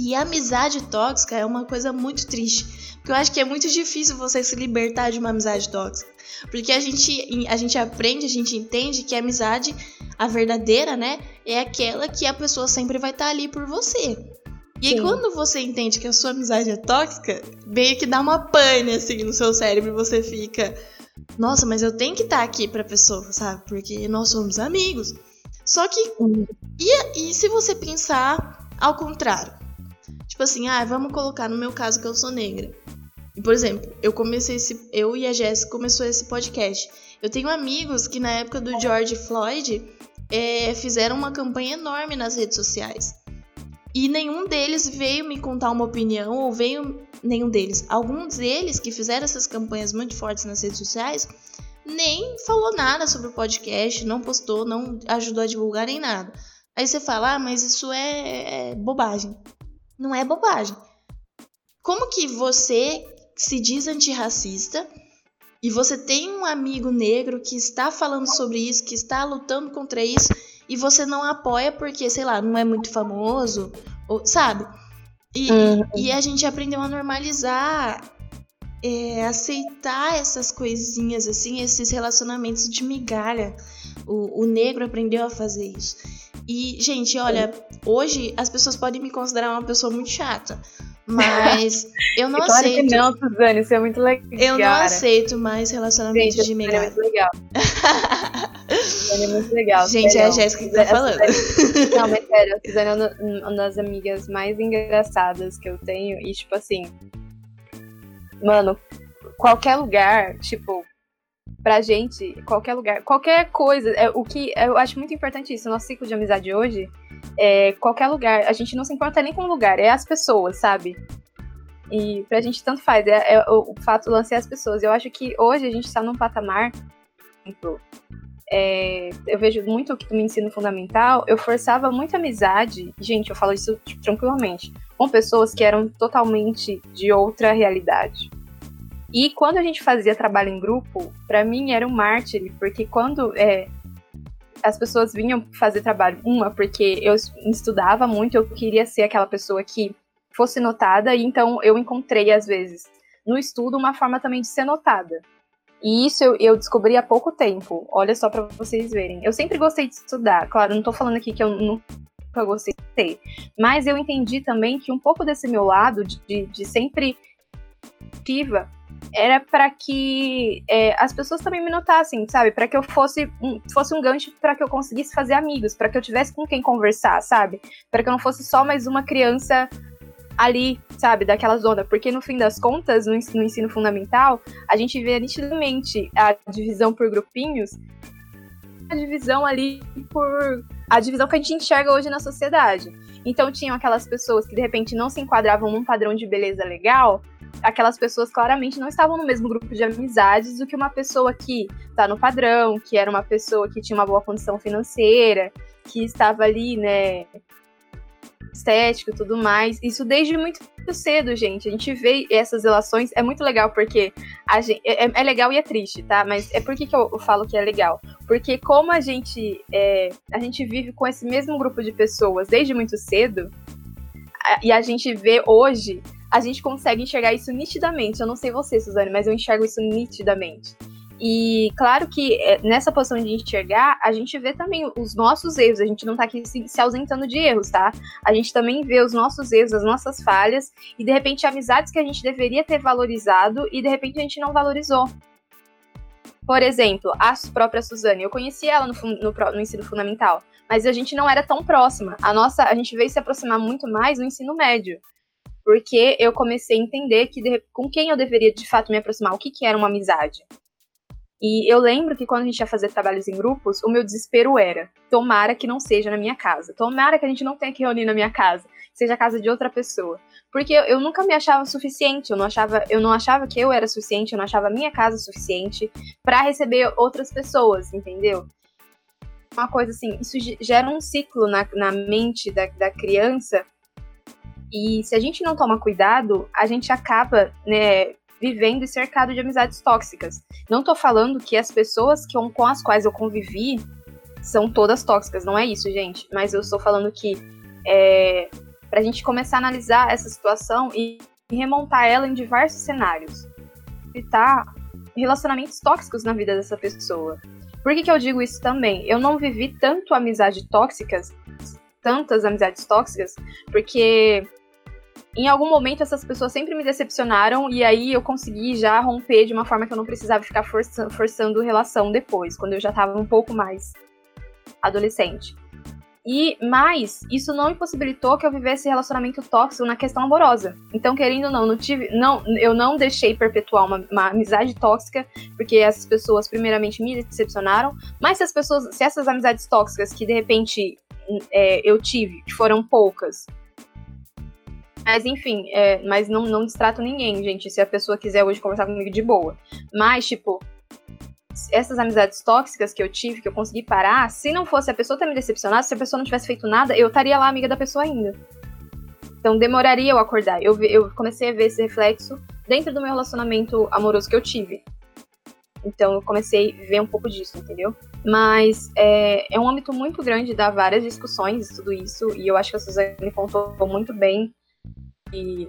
E amizade tóxica é uma coisa muito triste. Porque eu acho que é muito difícil você se libertar de uma amizade tóxica. Porque a gente, a gente aprende, a gente entende que a amizade, a verdadeira, né? É aquela que a pessoa sempre vai estar ali por você. E aí, quando você entende que a sua amizade é tóxica, meio que dá uma pane assim no seu cérebro e você fica. Nossa, mas eu tenho que estar aqui pra pessoa, sabe? Porque nós somos amigos. Só que. E, e se você pensar ao contrário? Tipo assim, ah, vamos colocar no meu caso que eu sou negra. Por exemplo, eu comecei esse. Eu e a Jéssica começou esse podcast. Eu tenho amigos que na época do George Floyd é, fizeram uma campanha enorme nas redes sociais. E nenhum deles veio me contar uma opinião, ou veio. Nenhum deles. Alguns deles que fizeram essas campanhas muito fortes nas redes sociais nem falou nada sobre o podcast, não postou, não ajudou a divulgar nem nada. Aí você fala, ah, mas isso é, é bobagem. Não é bobagem. Como que você se diz antirracista e você tem um amigo negro que está falando sobre isso, que está lutando contra isso e você não apoia porque, sei lá, não é muito famoso, ou, sabe? E, uhum. e a gente aprendeu a normalizar, é, aceitar essas coisinhas, assim, esses relacionamentos de migalha. O, o negro aprendeu a fazer isso. E, gente, olha, hoje as pessoas podem me considerar uma pessoa muito chata. Mas eu não claro aceito. Que não, Suzane, isso é muito legal. Eu não aceito mais relacionamentos Gente, de migalha. É muito legal. é muito legal. Gente, é a Jéssica que tá falando. Não, mas sério, a Suzane é uma das amigas mais engraçadas que eu tenho. E, tipo assim. Mano, qualquer lugar, tipo, pra gente, qualquer lugar, qualquer coisa, é, o que eu acho muito importante isso, nosso ciclo de amizade hoje, é qualquer lugar, a gente não se importa nem com o lugar, é as pessoas, sabe? E pra gente tanto faz, é, é o, o fato de lançar as pessoas. Eu acho que hoje a gente tá num patamar, é, eu vejo muito que no ensino fundamental, eu forçava muita amizade, gente, eu falo isso tranquilamente, com pessoas que eram totalmente de outra realidade. E quando a gente fazia trabalho em grupo, para mim era um mártir, porque quando é, as pessoas vinham fazer trabalho, uma, porque eu estudava muito, eu queria ser aquela pessoa que fosse notada, e então eu encontrei, às vezes, no estudo, uma forma também de ser notada. E isso eu, eu descobri há pouco tempo, olha só para vocês verem. Eu sempre gostei de estudar, claro, não tô falando aqui que eu nunca gostei de ter, mas eu entendi também que um pouco desse meu lado de, de, de sempre ativa era para que é, as pessoas também me notassem, sabe? Para que eu fosse um, fosse um gancho para que eu conseguisse fazer amigos, para que eu tivesse com quem conversar, sabe? Para que eu não fosse só mais uma criança ali, sabe, daquela zona, porque no fim das contas, no ensino, no ensino fundamental, a gente vê nitidamente a divisão por grupinhos, a divisão ali por a divisão que a gente enxerga hoje na sociedade. Então tinham aquelas pessoas que de repente não se enquadravam num padrão de beleza legal, aquelas pessoas claramente não estavam no mesmo grupo de amizades do que uma pessoa que está no padrão, que era uma pessoa que tinha uma boa condição financeira, que estava ali, né, estético e tudo mais. Isso desde muito cedo, gente. A gente vê essas relações, é muito legal porque a gente, é, é legal e é triste, tá? Mas é por que, que eu, eu falo que é legal? Porque como a gente, é, a gente vive com esse mesmo grupo de pessoas desde muito cedo, a, e a gente vê hoje a gente consegue enxergar isso nitidamente. Eu não sei você, Suzane, mas eu enxergo isso nitidamente. E claro que é, nessa posição de enxergar, a gente vê também os nossos erros, a gente não tá aqui se, se, ausentando de erros, tá? A gente também vê os nossos erros, as nossas falhas, e de repente amizades que a gente deveria ter valorizado e de repente a gente não valorizou. Por exemplo, a própria Suzane, eu conheci ela no, no, no ensino fundamental, mas a gente não era tão próxima. A nossa, a gente veio se aproximar muito mais no ensino médio porque eu comecei a entender que de, com quem eu deveria de fato me aproximar, o que, que era uma amizade. E eu lembro que quando a gente ia fazer trabalhos em grupos, o meu desespero era: tomara que não seja na minha casa. Tomara que a gente não tenha que reunir na minha casa, seja a casa de outra pessoa. Porque eu, eu nunca me achava suficiente, eu não achava, eu não achava que eu era suficiente, eu não achava a minha casa suficiente para receber outras pessoas, entendeu? Uma coisa assim, isso gera um ciclo na, na mente da, da criança e se a gente não toma cuidado, a gente acaba né, vivendo e cercado de amizades tóxicas. Não tô falando que as pessoas que, com as quais eu convivi são todas tóxicas, não é isso, gente. Mas eu estou falando que é, para a gente começar a analisar essa situação e remontar ela em diversos cenários. Evitar relacionamentos tóxicos na vida dessa pessoa. Por que, que eu digo isso também? Eu não vivi tanto amizade tóxicas, tantas amizades tóxicas, porque em algum momento essas pessoas sempre me decepcionaram e aí eu consegui já romper de uma forma que eu não precisava ficar forçando, forçando relação depois, quando eu já estava um pouco mais adolescente. E mais, isso não impossibilitou que eu vivesse relacionamento tóxico na questão amorosa. Então, querendo ou não, não tive, não, eu não deixei perpetuar uma, uma amizade tóxica, porque essas pessoas primeiramente me decepcionaram. Mas se as pessoas, se essas amizades tóxicas que de repente é, eu tive, que foram poucas, mas enfim, é, mas não, não distrato ninguém, gente. Se a pessoa quiser hoje conversar comigo de boa. Mas, tipo, essas amizades tóxicas que eu tive, que eu consegui parar, se não fosse a pessoa ter me decepcionado, se a pessoa não tivesse feito nada, eu estaria lá amiga da pessoa ainda. Então demoraria eu acordar. Eu, eu comecei a ver esse reflexo dentro do meu relacionamento amoroso que eu tive. Então eu comecei a ver um pouco disso, entendeu? Mas é, é um âmbito muito grande, dá várias discussões tudo isso, e eu acho que a Suzane contou muito bem de,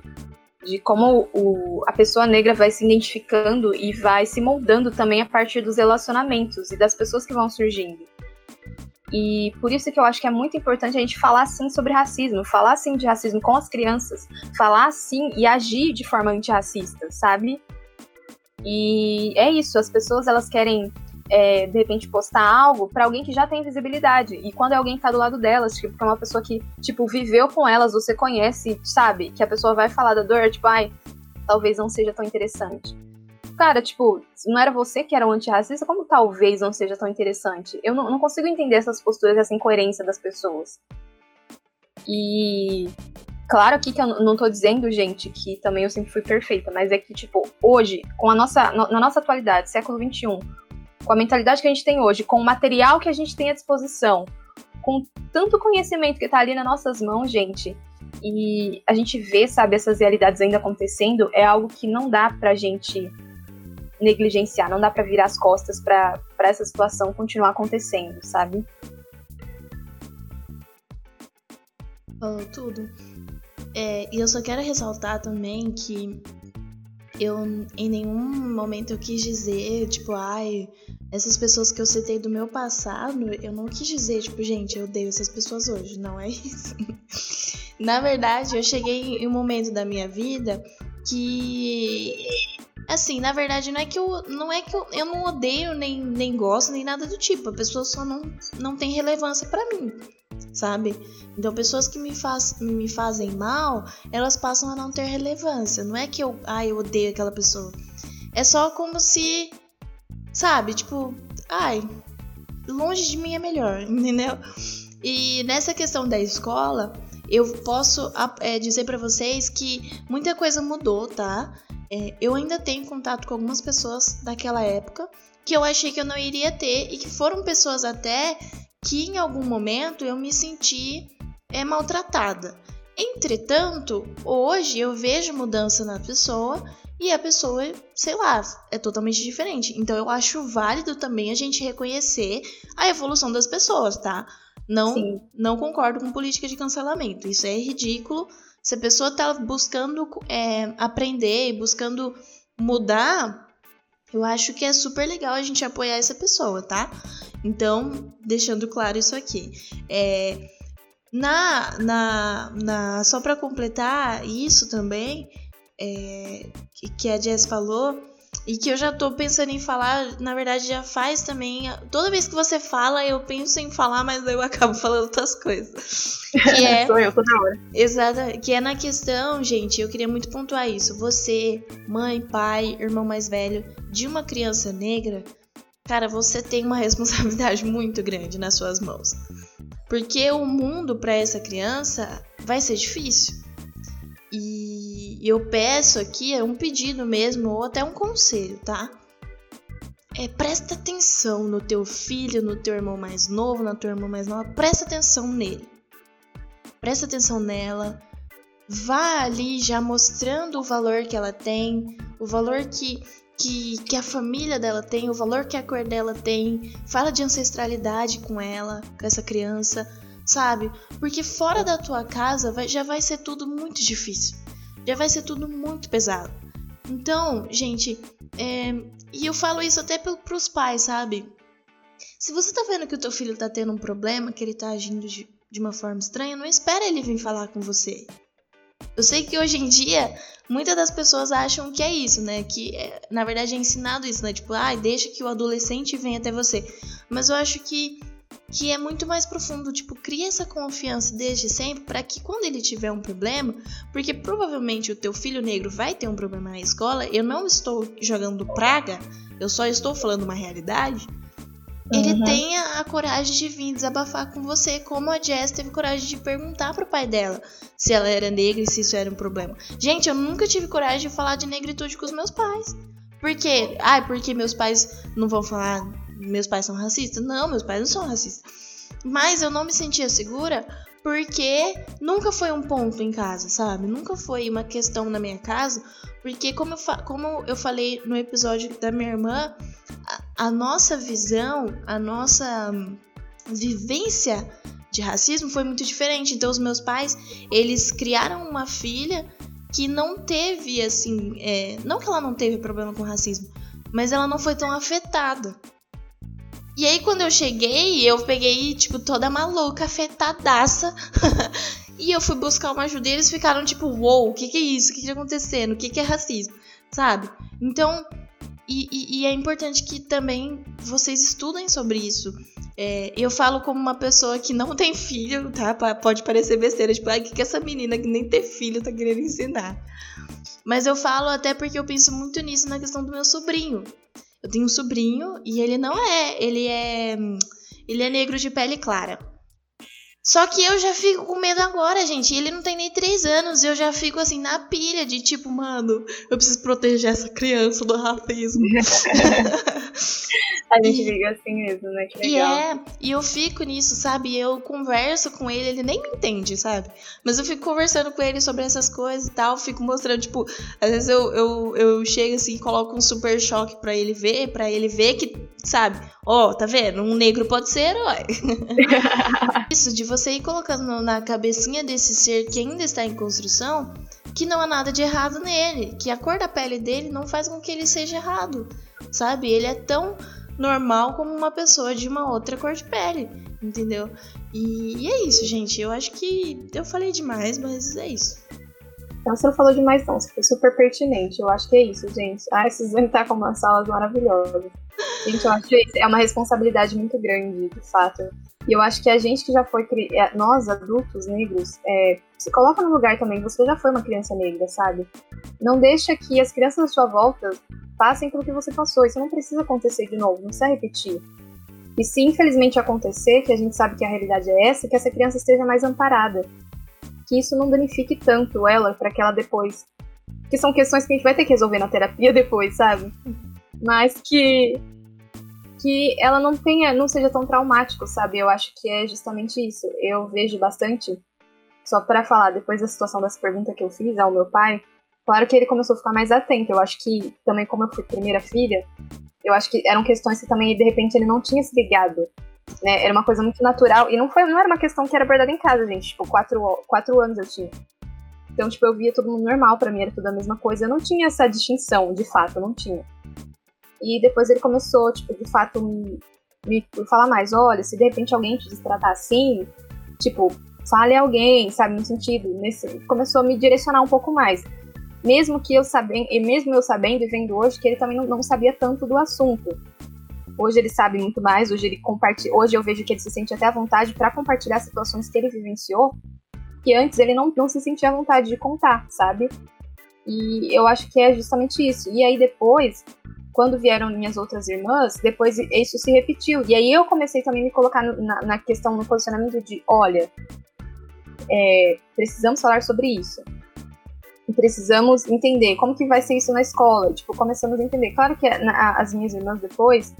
de como o, a pessoa negra vai se identificando e vai se moldando também a partir dos relacionamentos e das pessoas que vão surgindo. E por isso que eu acho que é muito importante a gente falar sim sobre racismo, falar sim de racismo com as crianças, falar sim e agir de forma antirracista, sabe? E é isso, as pessoas elas querem é, de repente, postar algo para alguém que já tem visibilidade. E quando é alguém que tá do lado delas, tipo, que é uma pessoa que, tipo, viveu com elas, você conhece, sabe? Que a pessoa vai falar da dor, tipo, ai, talvez não seja tão interessante. Cara, tipo, não era você que era um antirracista, como talvez não seja tão interessante? Eu não, não consigo entender essas posturas, essa incoerência das pessoas. E claro aqui que eu não tô dizendo, gente, que também eu sempre fui perfeita, mas é que, tipo, hoje, com a nossa, na nossa atualidade, século XXI, com a mentalidade que a gente tem hoje, com o material que a gente tem à disposição, com tanto conhecimento que está ali nas nossas mãos, gente, e a gente vê, sabe, essas realidades ainda acontecendo, é algo que não dá pra gente negligenciar, não dá para virar as costas para essa situação continuar acontecendo, sabe? Falou tudo. É, e eu só quero ressaltar também que eu em nenhum momento eu quis dizer, tipo, ai, essas pessoas que eu citei do meu passado, eu não quis dizer, tipo, gente, eu odeio essas pessoas hoje. Não é isso. na verdade, eu cheguei em um momento da minha vida que. Assim, na verdade, não é que eu não é que eu, eu não odeio, nem, nem gosto, nem nada do tipo. A pessoa só não, não tem relevância para mim, sabe? Então, pessoas que me, faz, me fazem mal, elas passam a não ter relevância. Não é que eu, ah, eu odeio aquela pessoa. É só como se Sabe? Tipo, ai, longe de mim é melhor, entendeu? E nessa questão da escola, eu posso é, dizer para vocês que muita coisa mudou, tá? É, eu ainda tenho contato com algumas pessoas daquela época que eu achei que eu não iria ter e que foram pessoas até que em algum momento eu me senti é, maltratada. Entretanto, hoje eu vejo mudança na pessoa e a pessoa, sei lá, é totalmente diferente. Então eu acho válido também a gente reconhecer a evolução das pessoas, tá? Não, não concordo com política de cancelamento. Isso é ridículo Se a pessoa tá buscando é, aprender, buscando mudar, eu acho que é super legal a gente apoiar essa pessoa, tá? Então, deixando claro isso aqui. É, na, na, na, só para completar isso também, é, que a Jess falou, e que eu já tô pensando em falar, na verdade já faz também. Toda vez que você fala, eu penso em falar, mas eu acabo falando outras coisas. Que é, Sou eu toda hora. Exato, que é na questão, gente, eu queria muito pontuar isso. Você, mãe, pai, irmão mais velho de uma criança negra, cara, você tem uma responsabilidade muito grande nas suas mãos. Porque o mundo para essa criança vai ser difícil. E eu peço aqui, é um pedido mesmo, ou até um conselho, tá? É, presta atenção no teu filho, no teu irmão mais novo, na tua irmã mais nova, presta atenção nele. Presta atenção nela. Vá ali já mostrando o valor que ela tem, o valor que, que, que a família dela tem, o valor que a cor dela tem. Fala de ancestralidade com ela, com essa criança sabe? Porque fora da tua casa vai, já vai ser tudo muito difícil, já vai ser tudo muito pesado. Então, gente, é, e eu falo isso até para os pais, sabe? Se você tá vendo que o teu filho tá tendo um problema, que ele tá agindo de, de uma forma estranha, não espera ele vir falar com você. Eu sei que hoje em dia muitas das pessoas acham que é isso, né? Que é, na verdade é ensinado isso, né? Tipo, ah, deixa que o adolescente venha até você. Mas eu acho que que é muito mais profundo, tipo, cria essa confiança desde sempre para que quando ele tiver um problema, porque provavelmente o teu filho negro vai ter um problema na escola, eu não estou jogando praga, eu só estou falando uma realidade. Ele uhum. tenha a coragem de vir desabafar com você, como a Jess teve coragem de perguntar pro pai dela se ela era negra e se isso era um problema. Gente, eu nunca tive coragem de falar de negritude com os meus pais. Por quê? Ah, porque meus pais não vão falar meus pais são racistas? Não, meus pais não são racistas. Mas eu não me sentia segura porque nunca foi um ponto em casa, sabe? Nunca foi uma questão na minha casa, porque como eu, como eu falei no episódio da minha irmã, a, a nossa visão, a nossa vivência de racismo foi muito diferente. Então os meus pais, eles criaram uma filha que não teve assim, é, não que ela não teve problema com racismo, mas ela não foi tão afetada. E aí, quando eu cheguei, eu peguei, tipo, toda maluca, afetadaça. e eu fui buscar uma ajuda e eles ficaram tipo, uou, wow, o que, que é isso? O que, que tá acontecendo? O que, que é racismo? Sabe? Então, e, e, e, é importante que também vocês estudem sobre isso. É, eu falo como uma pessoa que não tem filho, tá? Pode parecer besteira, tipo, ah, que, que essa menina que nem ter filho tá querendo ensinar? Mas eu falo até porque eu penso muito nisso na questão do meu sobrinho. Eu tenho um sobrinho e ele não é, ele é, ele é negro de pele clara. Só que eu já fico com medo agora, gente. Ele não tem nem três anos. Eu já fico assim na pilha de tipo, mano, eu preciso proteger essa criança do racismo. A gente fica assim mesmo, né? Que legal. E é, e eu fico nisso, sabe? Eu converso com ele, ele nem me entende, sabe? Mas eu fico conversando com ele sobre essas coisas e tal, fico mostrando, tipo, às vezes eu, eu, eu chego assim e coloco um super choque pra ele ver, pra ele ver que, sabe? Ó, oh, tá vendo? Um negro pode ser herói. Isso, de você ir colocando na cabecinha desse ser que ainda está em construção, que não há nada de errado nele, que a cor da pele dele não faz com que ele seja errado, sabe? Ele é tão normal como uma pessoa de uma outra cor de pele, entendeu? E, e é isso, gente. Eu acho que eu falei demais, mas é isso. Então você não falou demais não, você foi super pertinente. Eu acho que é isso, gente. Ah, esses vão estar com umas salas maravilhosas. Gente, eu acho que é uma responsabilidade muito grande, de fato. E eu acho que a gente que já foi, é, nós adultos negros, é, se coloca no lugar também, você já foi uma criança negra, sabe? Não deixa que as crianças à sua volta passem pelo que você passou. Isso não precisa acontecer de novo, não precisa repetir. E se infelizmente acontecer, que a gente sabe que a realidade é essa, que essa criança esteja mais amparada. Que isso não danifique tanto ela para que ela depois. Que são questões que a gente vai ter que resolver na terapia depois, sabe? Mas que que ela não tenha, não seja tão traumático, sabe? Eu acho que é justamente isso. Eu vejo bastante, só para falar depois da situação dessa pergunta que eu fiz ao meu pai, Claro que ele começou a ficar mais atento. Eu acho que também, como eu fui primeira filha, eu acho que eram questões que também, de repente, ele não tinha se ligado. Né? Era uma coisa muito natural. E não, foi, não era uma questão que era verdade em casa, gente. Tipo, quatro, quatro anos eu tinha. Então, tipo, eu via todo mundo normal, para mim era tudo a mesma coisa. Eu não tinha essa distinção, de fato, não tinha. E depois ele começou, tipo, de fato, me, me falar mais, olha, se de repente alguém te tratar assim, tipo, fale a alguém, sabe, no sentido, nesse, começou a me direcionar um pouco mais. Mesmo que eu sabendo, e mesmo eu sabendo e vendo hoje que ele também não, não sabia tanto do assunto. Hoje ele sabe muito mais, hoje ele compartilha, hoje eu vejo que ele se sente até à vontade para compartilhar situações que ele vivenciou, que antes ele não, não se sentia à vontade de contar, sabe? E eu acho que é justamente isso. E aí depois, quando vieram minhas outras irmãs, depois isso se repetiu. E aí eu comecei também a me colocar na, na questão, no posicionamento de, olha, é, precisamos falar sobre isso. E precisamos entender como que vai ser isso na escola. Tipo, começamos a entender. Claro que as minhas irmãs depois,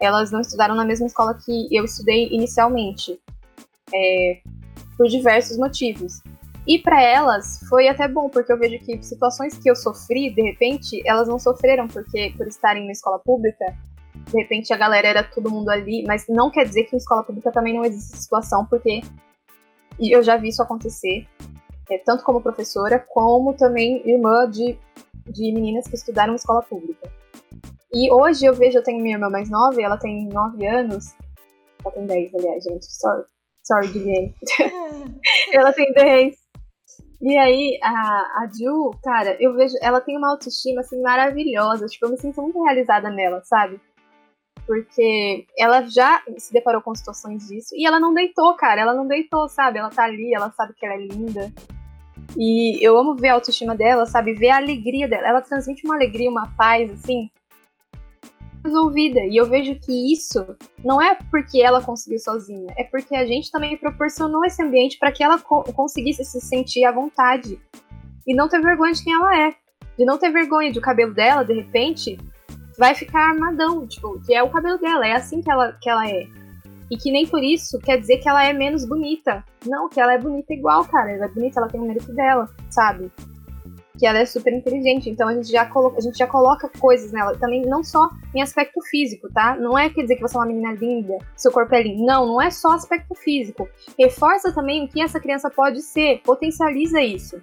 elas não estudaram na mesma escola que eu estudei inicialmente. É, por diversos motivos. E para elas foi até bom, porque eu vejo que situações que eu sofri, de repente, elas não sofreram porque por estarem na escola pública, de repente a galera era todo mundo ali, mas não quer dizer que em escola pública também não existe situação, porque eu já vi isso acontecer, é, tanto como professora, como também irmã de, de meninas que estudaram em escola pública. E hoje eu vejo, eu tenho minha irmã mais nova, ela tem 9 anos, ela tem 10, aliás, gente, sorry, sorry, Guilherme. ela tem 10. E aí, a, a Ju, cara, eu vejo, ela tem uma autoestima, assim, maravilhosa. Tipo, eu me sinto muito realizada nela, sabe? Porque ela já se deparou com situações disso. E ela não deitou, cara. Ela não deitou, sabe? Ela tá ali, ela sabe que ela é linda. E eu amo ver a autoestima dela, sabe? Ver a alegria dela. Ela transmite uma alegria, uma paz, assim, resolvida. E eu vejo que isso não é porque ela conseguiu sozinha, é porque a gente também proporcionou esse ambiente para que ela co conseguisse se sentir à vontade e não ter vergonha de quem ela é. De não ter vergonha de o cabelo dela, de repente, vai ficar armadão, tipo, que é o cabelo dela, é assim que ela, que ela é. E que nem por isso quer dizer que ela é menos bonita. Não, que ela é bonita igual, cara. Ela é bonita, ela tem o mérito dela, sabe? Que ela é super inteligente, então a gente já coloca, a gente já coloca coisas nela, também não só em aspecto físico, tá? Não é quer dizer que você é uma menina linda, seu corpo é lindo. Não, não é só aspecto físico. Reforça também o que essa criança pode ser, potencializa isso.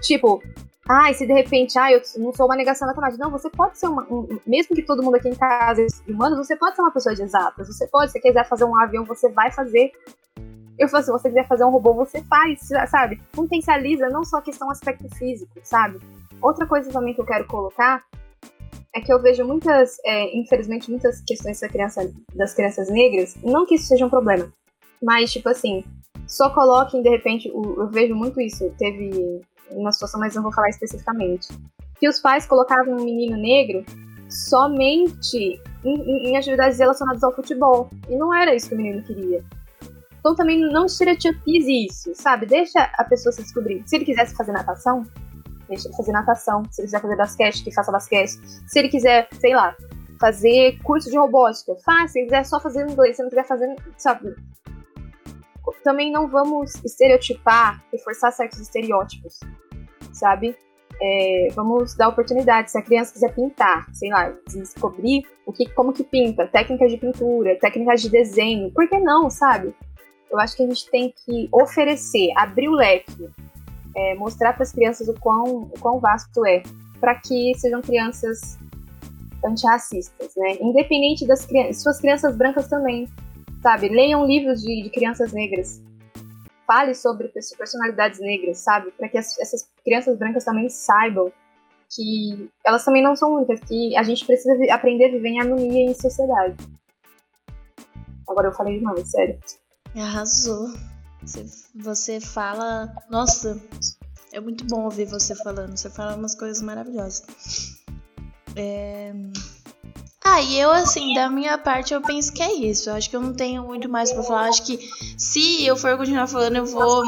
Tipo, ai, se de repente, ai, eu não sou uma negação matemática. Não, você pode ser uma. Um, mesmo que todo mundo aqui em casa é humano, você pode ser uma pessoa de exatas. Você pode, se quiser fazer um avião, você vai fazer. Eu falo, se você quiser fazer um robô, você faz, sabe? Potencializa não só a questão aspecto físico, sabe? Outra coisa também que eu quero colocar é que eu vejo muitas, é, infelizmente, muitas questões da criança, das crianças negras, não que isso seja um problema, mas, tipo assim, só coloquem, de repente, eu vejo muito isso, teve uma situação, mas não vou falar especificamente, que os pais colocavam um menino negro somente em, em atividades relacionadas ao futebol, e não era isso que o menino queria. Então também não estereotipize isso, sabe? Deixa a pessoa se descobrir. Se ele quisesse fazer natação, deixa ele fazer natação. Se ele quiser fazer basquete, que faça basquete. Se ele quiser, sei lá, fazer curso de robótica, faz. Se ele quiser só fazer inglês, se não quiser fazer, sabe? Também não vamos estereotipar e forçar certos estereótipos, sabe? É, vamos dar oportunidade. Se a criança quiser pintar, sei lá, descobrir o que, como que pinta, técnicas de pintura, técnicas de desenho, por que não, sabe? Eu acho que a gente tem que oferecer, abrir o leque, é, mostrar para as crianças o quão, o quão vasto é, para que sejam crianças antirracistas, né? Independente das crianças, suas crianças brancas também, sabe? Leiam livros de, de crianças negras, fale sobre personalidades negras, sabe? Para que as, essas crianças brancas também saibam que elas também não são únicas, que a gente precisa aprender a viver em harmonia em sociedade. Agora eu falei demais, sério. Arrasou. Você, você fala. Nossa, é muito bom ouvir você falando. Você fala umas coisas maravilhosas. É... Ah, e eu, assim, da minha parte, eu penso que é isso. Eu acho que eu não tenho muito mais pra falar. Acho que se eu for continuar falando, eu vou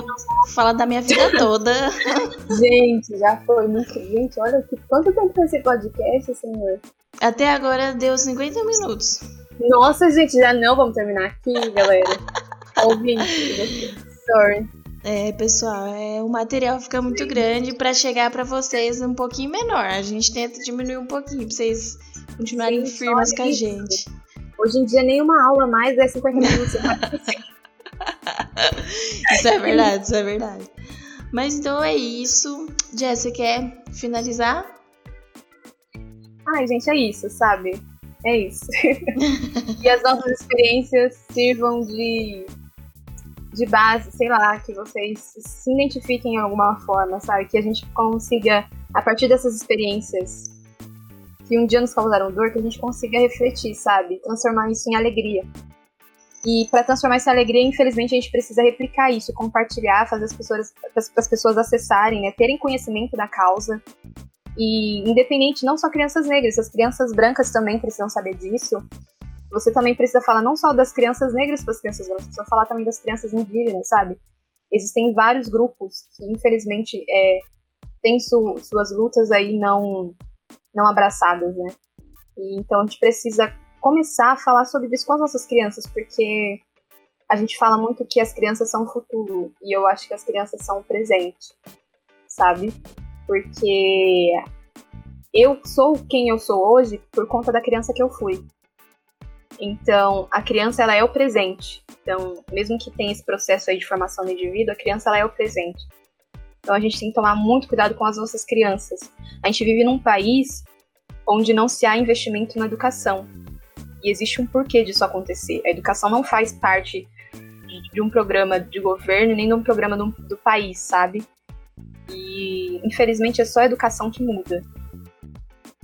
falar da minha vida toda. Gente, já foi muito. Gente, olha que quanto tempo foi esse podcast, senhor? Até agora deu 50 minutos. Nossa, gente, já não vamos terminar aqui, galera. Ouvinte, sorry. É, pessoal, é, o material fica muito grande para chegar para vocês um pouquinho menor. A gente tenta diminuir um pouquinho para vocês continuarem Sim, firmes com a gente. Hoje em dia, nenhuma aula mais é 50 minutos. isso é verdade, isso é verdade. Mas então é isso. Jess, você quer finalizar? Ai, gente, é isso, sabe? É isso. e as nossas experiências sirvam de, de base, sei lá, que vocês se identifiquem em alguma forma, sabe? Que a gente consiga, a partir dessas experiências que um dia nos causaram dor, que a gente consiga refletir, sabe? Transformar isso em alegria. E para transformar essa alegria, infelizmente, a gente precisa replicar isso, compartilhar, fazer as pessoas, as pessoas acessarem, né, terem conhecimento da causa. E independente, não só crianças negras, as crianças brancas também precisam saber disso. Você também precisa falar não só das crianças negras para as crianças brancas, precisa falar também das crianças indígenas, sabe? Existem vários grupos que, infelizmente, é, têm su suas lutas aí não, não abraçadas, né? E, então a gente precisa começar a falar sobre isso com as nossas crianças, porque a gente fala muito que as crianças são o futuro, e eu acho que as crianças são o presente, sabe? Porque eu sou quem eu sou hoje por conta da criança que eu fui. Então, a criança ela é o presente. Então, mesmo que tenha esse processo aí de formação do indivíduo, a criança ela é o presente. Então, a gente tem que tomar muito cuidado com as nossas crianças. A gente vive num país onde não se há investimento na educação. E existe um porquê disso acontecer. A educação não faz parte de, um programa de governo nem de um programa do, do país, sabe? E infelizmente é só a educação que muda.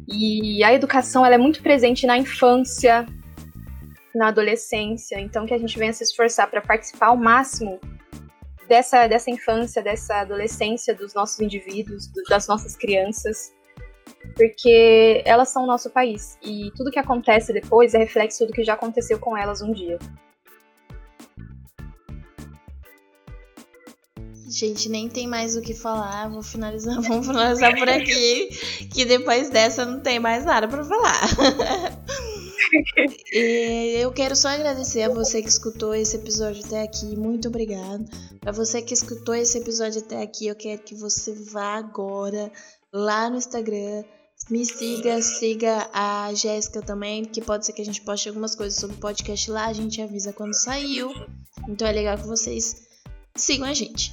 E a educação ela é muito presente na infância, na adolescência, então que a gente venha se esforçar para participar ao máximo dessa, dessa infância, dessa adolescência dos nossos indivíduos, das nossas crianças, porque elas são o nosso país e tudo que acontece depois é reflexo do que já aconteceu com elas um dia. Gente, nem tem mais o que falar. Vou finalizar, vamos finalizar por aqui, que depois dessa não tem mais nada para falar. eu quero só agradecer a você que escutou esse episódio até aqui. Muito obrigado. Para você que escutou esse episódio até aqui, eu quero que você vá agora lá no Instagram me siga, siga a Jéssica também, que pode ser que a gente poste algumas coisas sobre o podcast lá, a gente avisa quando saiu. Então é legal que vocês sigam a gente.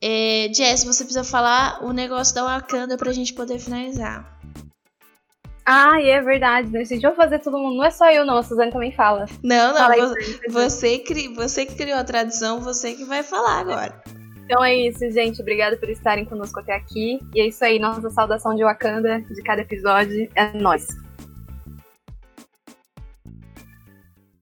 É, Jess, você precisa falar o negócio da Wakanda pra gente poder finalizar. Ah, é verdade. Decidiu fazer todo mundo. Não é só eu, não. A Suzane também fala. Não, não. Fala você, você, cri, você que criou a tradição, você que vai falar agora. Então é isso, gente. Obrigada por estarem conosco até aqui. E é isso aí, nossa saudação de Wakanda de cada episódio é nós.